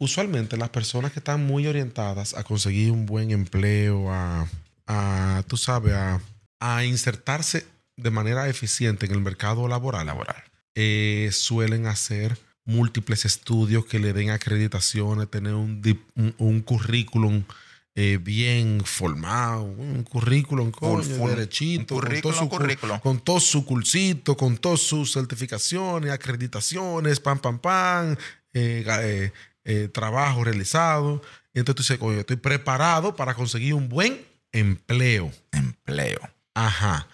Usualmente las personas que están muy orientadas a conseguir un buen empleo, a, a tú sabes, a, a insertarse de manera eficiente en el mercado laboral, laboral eh, suelen hacer múltiples estudios que le den acreditaciones, tener un, un, un currículum eh, bien formado, un currículum coño, derechito, Un con todo su cu- currículum. con todo su cursito, con todas sus certificaciones, acreditaciones, pam, pam, pam, eh, eh, eh, trabajo realizado. Y entonces tú dices, coño, estoy preparado para conseguir un buen empleo. Empleo. Ajá.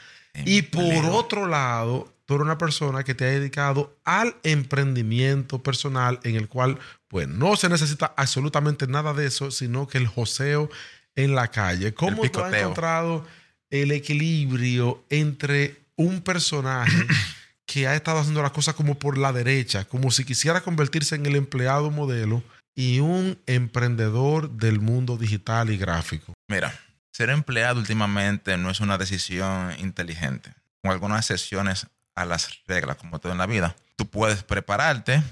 Y por otro lado, tú eres una persona que te ha dedicado al emprendimiento personal en el cual pues no se necesita absolutamente nada de eso, sino que el joseo en la calle. ¿Cómo tú has encontrado el equilibrio entre un personaje que ha estado haciendo las cosas como por la derecha, como si quisiera convertirse en el empleado modelo, y un emprendedor del mundo digital y gráfico? Mira, ser empleado últimamente no es una decisión inteligente, con algunas excepciones a las reglas, como todo en la vida. Tú puedes prepararte,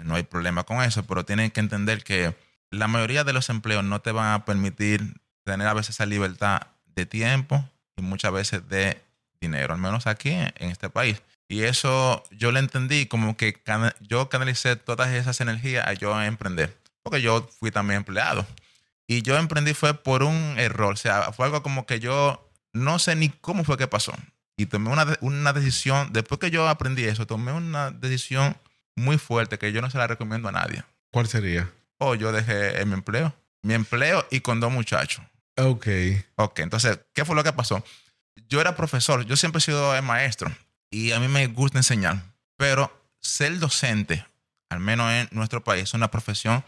no hay problema con eso, pero tienes que entender que la mayoría de los empleos no te van a permitir tener a veces esa libertad de tiempo y muchas veces de dinero, al menos aquí en este país. Y eso yo lo entendí como que cana- yo canalicé todas esas energías a yo emprender, porque yo fui también empleado. Y yo emprendí fue por un error. O sea, fue algo como que yo no sé ni cómo fue que pasó. Y tomé una, una decisión, después que yo aprendí eso, tomé una decisión muy fuerte que yo no se la recomiendo a nadie. ¿Cuál sería? O yo dejé mi empleo, mi empleo y con dos muchachos. Ok. Ok, entonces, ¿qué fue lo que pasó? Yo era profesor, yo siempre he sido el maestro y a mí me gusta enseñar, pero ser docente, al menos en nuestro país, es una profesión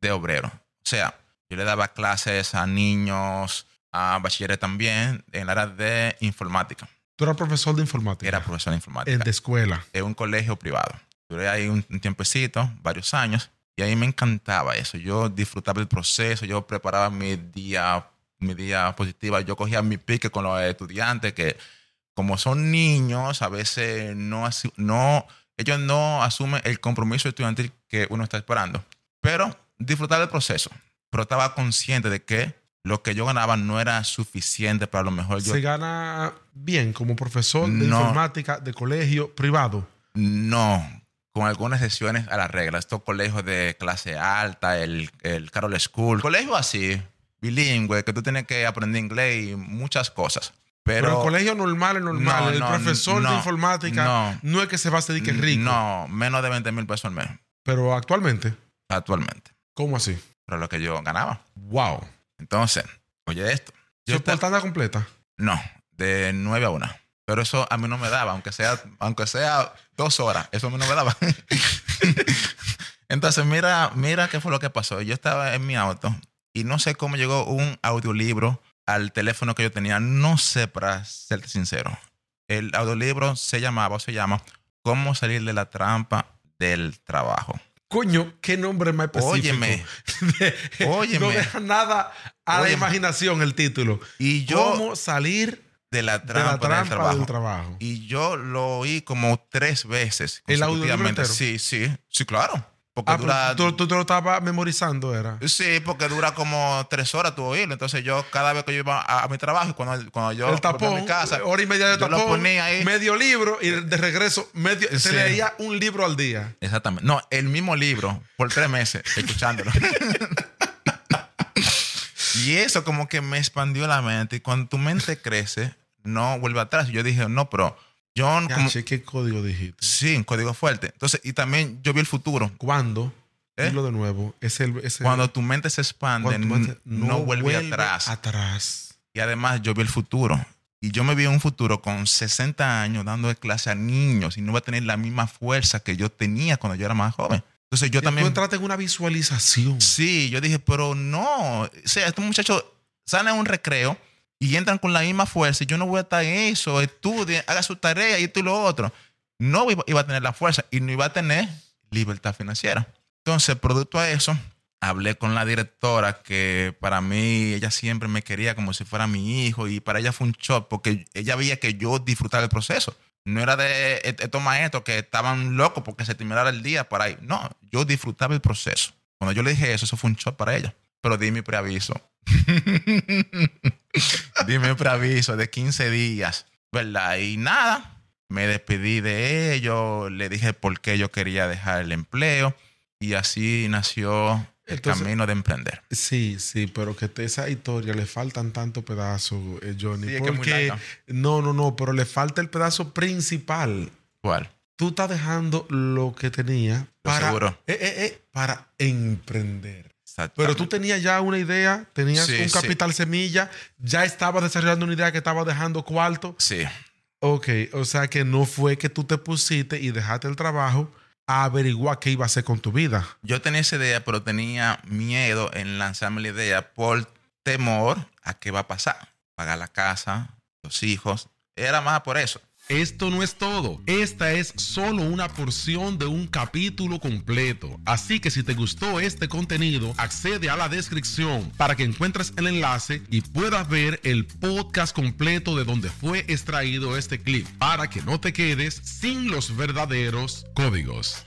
de obrero. O sea, yo le daba clases a niños, a bachilleres también, en la área de informática. Tú eras profesor de informática. Era profesor de informática. En de escuela. en un colegio privado. Duré ahí un, un tiempecito, varios años, y ahí me encantaba eso. Yo disfrutaba el proceso, yo preparaba mi día, mi día positiva, yo cogía mi pique con los estudiantes que como son niños, a veces no, ellos no asumen el compromiso estudiantil que uno está esperando. Pero disfrutaba del proceso, pero estaba consciente de que lo que yo ganaba no era suficiente para lo mejor yo Se gana bien como profesor de No. informática de colegio privado. No, con algunas excepciones a la regla. Estos colegios de clase alta, el, el Carol School, colegios así, bilingüe, que tú tienes que aprender inglés y muchas cosas. Pero, Pero, el colegio normal es normal. No, el no, profesor de informática no. es que se va a hacer que es rico. No, menos de 20 mil pesos al mes, Pero actualmente, actualmente. ¿cómo así? Pero lo que yo ganaba. Wow. Entonces, oye esto. Yo ¿Su portada completa? no, de 9 a 1. Pero eso a mí no me daba, aunque sea, aunque sea dos horas, eso a mí no me daba. Entonces, mira, mira qué fue lo que pasó. Yo estaba en mi auto y no sé cómo llegó un audiolibro al teléfono que yo tenía. No sé, para serte sincero. El audiolibro se llamaba o se llama Cómo salir de la trampa del trabajo. Coño, qué nombre más específico. Óyeme. De- Óyeme. No deja nada a la imaginación el título. Y yo ¿Cómo salir de la de la trampa, trampa del trabajo. del trabajo? Y yo lo oí como tres veces. ¿El audiolibro? Sí, sí, sí, claro. Porque Ah, dura. tú, tú te lo estabas memorizando, era. Sí, porque dura como tres horas tu oírlo. Entonces yo cada vez que yo iba a, a mi trabajo cuando, cuando yo el a mi casa, hora y media de yo tapón, lo ponía ahí. medio libro y de regreso medio, se leía un libro al día. Exactamente. No, el mismo libro por tres meses escuchándolo. y eso como que me expandió la mente. Y cuando tu mente crece, no vuelve atrás. Yo dije, no, pero Ya, como... ¿Qué código dijiste? Sí, un código fuerte. Entonces, y también yo vi el futuro. ¿Cuándo? ¿Eh? Dilo de nuevo. Es el, es el- Cuando tu mente se expande, mente no, vuelve, atrás. atrás. Y además yo vi el futuro. Y yo me vi en un futuro con 60 años dando clase a niños y no iba a tener la misma fuerza que yo tenía cuando yo era más joven. Entonces yo Y también... Tú entraste en una visualización. Sí, yo dije, pero no. O sea, estos muchachos salen a un recreo y entran con la misma fuerza y yo no voy a estar en eso. Estudien, haga su tarea y esto y lo otro. No iba, a tener la fuerza y no iba a tener libertad financiera. Entonces, producto a eso, hablé con la directora que para mí ella siempre me quería como si fuera mi hijo y para ella fue un shock porque ella veía que yo disfrutaba el proceso. No era de eh, estos maestros que estaban locos porque se terminara el día para ahí. No, yo disfrutaba el proceso. Cuando yo le dije eso, eso fue un shock para ella. Pero di mi preaviso. di mi preaviso de 15 días, ¿verdad? Y nada, me despedí de ellos, le dije por qué yo quería dejar el empleo y así nació el Entonces- camino de emprender. Sí, sí, pero que te- esa historia le faltan tantos pedazos, eh, Johnny. Sí, es que es muy porque no, no, no, pero le falta el pedazo principal. ¿Cuál? Tú estás dejando lo que tenía para, eh, eh, para emprender. Pero tú tenías ya una idea, tenías Sí, un sí. capital semilla, ya estabas desarrollando una idea que estaba dejando cuarto. Sí, Ok, o sea que no fue que tú te pusiste y dejaste el trabajo a averiguar qué iba a hacer con tu vida. yo tenía esa idea, pero tenía miedo en lanzarme la idea por temor a qué va a pasar. Pagar la casa, los hijos. Era más por eso. Esto no es todo. Esta es solo una porción de un capítulo completo. Así que si te gustó este contenido, accede a la descripción para que encuentres el enlace y puedas ver el podcast completo de donde fue extraído este clip para que no te quedes sin los verdaderos códigos.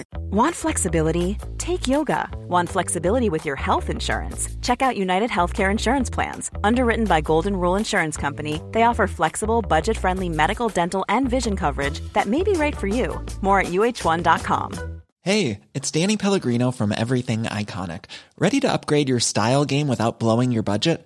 Want flexibility? Take yoga. Want flexibility with your health insurance? Check out United Healthcare Insurance Plans. Underwritten by Golden Rule Insurance Company, they offer flexible, budget friendly medical, dental, and vision coverage that may be right for you. More at uh1.com. Hey, it's Danny Pellegrino from Everything Iconic. Ready to upgrade your style game without blowing your budget?